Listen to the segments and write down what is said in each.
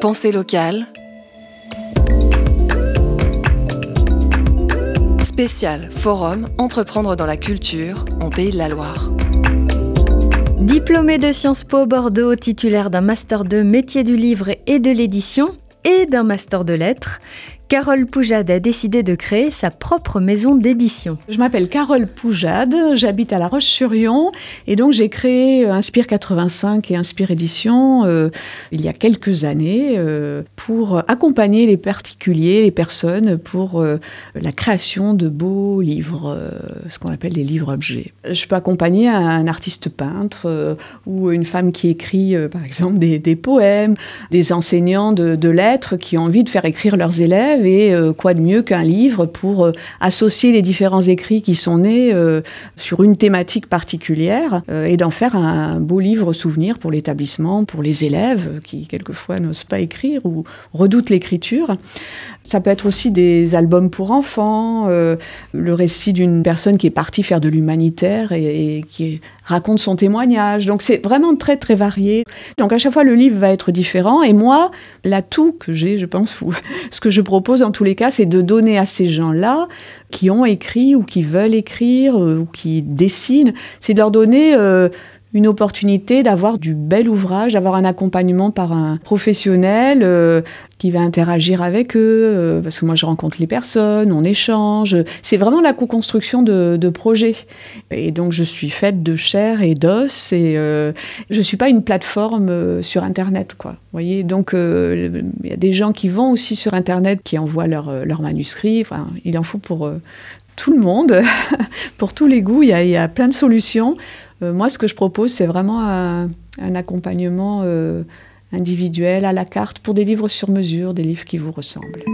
Pensée locale. Spécial Forum Entreprendre dans la culture en Pays de la Loire. Diplômé de Sciences Po Bordeaux, titulaire d'un master de métier du livre et de l'édition et d'un master de lettres, Carole Poujade a décidé de créer sa propre maison d'édition. Je m'appelle Carole Poujade, j'habite à La Roche-sur-Yon et donc j'ai créé Inspire 85 et Inspire Édition euh, il y a quelques années euh, pour accompagner les particuliers, les personnes pour euh, la création de beaux livres, ce qu'on appelle les livres-objets. Je peux accompagner un artiste peintre ou une femme qui écrit par exemple des, poèmes, des enseignants de lettres qui ont envie de faire écrire leurs élèves et euh, quoi de mieux qu'un livre pour euh, associer les différents écrits qui sont nés euh, sur une thématique particulière et d'en faire un beau livre souvenir pour l'établissement, pour les élèves qui quelquefois n'osent pas écrire ou redoutent l'écriture. Ça peut être aussi des albums pour enfants, le récit d'une personne qui est partie faire de l'humanitaire et, et qui raconte son témoignage. Donc c'est vraiment très très varié. Donc à chaque fois le livre va être différent et moi l'atout que j'ai, je pense, ou ce que je propose en tous les cas, c'est de donner à ces gens-là qui ont écrit ou qui veulent écrire euh, ou qui dessinent, c'est de leur donner euh, une opportunité d'avoir du bel ouvrage, d'avoir un accompagnement par un professionnel euh, qui va interagir avec eux, euh, parce que moi je rencontre les personnes, on échange. C'est vraiment la co-construction de, projets. Et donc je suis faite de chair et d'os, et euh, je suis pas une plateforme sur Internet, quoi. voyez, donc il y a des gens qui vont aussi sur Internet, qui envoient leurs leur manuscrits. Enfin, il en faut pour tout le monde, pour tous les goûts. Il y il y a plein de solutions. Euh, moi, ce que je propose, c'est vraiment un, accompagnement euh, individuel à la carte pour des livres sur mesure, des livres qui vous ressemblent.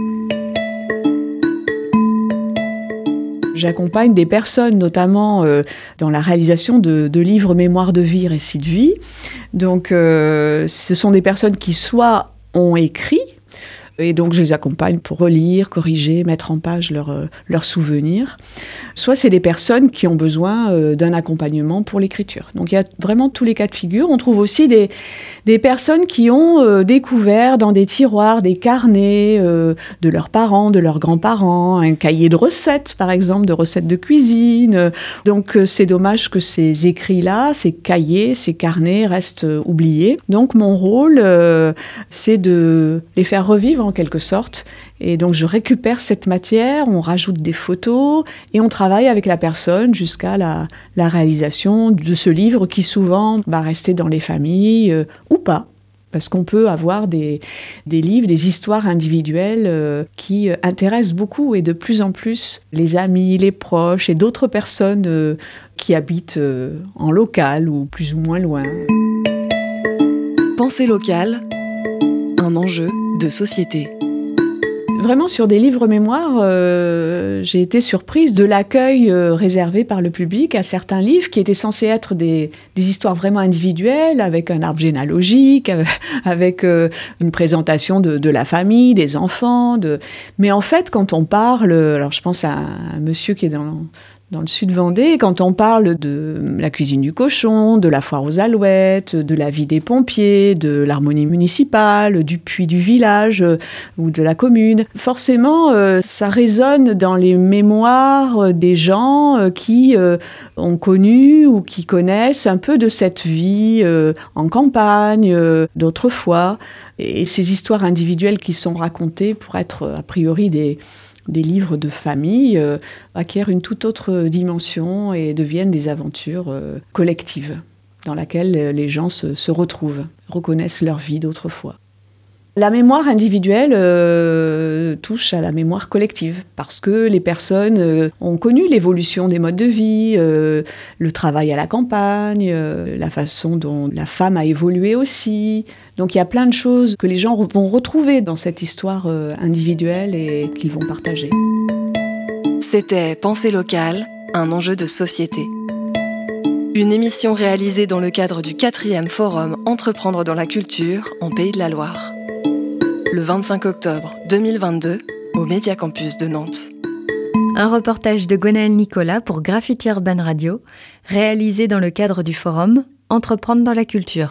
J'accompagne des personnes, notamment euh, dans la réalisation de, livres mémoire de vie, récits de vie. Donc, ce sont des personnes qui soit ont écrit, et donc, je les accompagne pour relire, corriger, mettre en page leurs leur euh, souvenirs. Soit c'est des personnes qui ont besoin euh, d'un accompagnement pour l'écriture. Donc, il y a vraiment tous les cas de figure. On trouve aussi des, des personnes qui ont euh, découvert dans des tiroirs des carnets de leurs parents, de leurs grands-parents, un cahier de recettes, par exemple, de recettes de cuisine. Donc, c'est dommage que ces écrits-là, ces cahiers, ces carnets restent oubliés. Donc, mon rôle, c'est de les faire revivre en quelque sorte. Et donc je récupère cette matière, on rajoute des photos et on travaille avec la personne jusqu'à la, réalisation de ce livre qui souvent va rester dans les familles euh, ou pas. Parce qu'on peut avoir des, livres, des histoires individuelles euh, qui euh, intéressent beaucoup et de plus en plus les amis, les proches et d'autres personnes qui habitent en local ou plus ou moins loin. Pensée locale, un enjeu de société. Vraiment sur des livres mémoires, euh, j'ai été surprise de l'accueil euh, réservé par le public à certains livres qui étaient censés être des, histoires vraiment individuelles, avec un arbre généalogique, avec euh, une présentation de, la famille, des enfants. Mais en fait, quand on parle, alors je pense à un monsieur qui est dans dans le sud Vendée, quand on parle de la cuisine du cochon, de la foire aux alouettes, de la vie des pompiers, de l'harmonie municipale, du puits du village euh, ou de la commune, forcément, euh, ça résonne dans les mémoires euh, des gens qui ont connu ou qui connaissent un peu de cette vie en campagne d'autrefois. Et ces histoires individuelles qui sont racontées pour être a priori des des livres de famille euh, acquièrent une toute autre dimension et deviennent des aventures euh, collectives dans laquelle les gens se, retrouvent, reconnaissent leur vie d'autrefois. La mémoire individuelle euh, touche à la mémoire collective parce que les personnes ont connu l'évolution des modes de vie, le travail à la campagne, la façon dont la femme a évolué aussi, donc il y a plein de choses que les gens vont retrouver dans cette histoire euh, individuelle et qu'ils vont partager. C'était Pensée locale, un enjeu de société. Une émission réalisée dans le cadre du 4e Forum Entreprendre dans la culture en Pays de la Loire. Le 25 octobre 2022 au Média Campus de Nantes. Un reportage de Gwenaël Nicolas pour Graffiti Urban Radio, réalisé dans le cadre du forum Entreprendre dans la culture.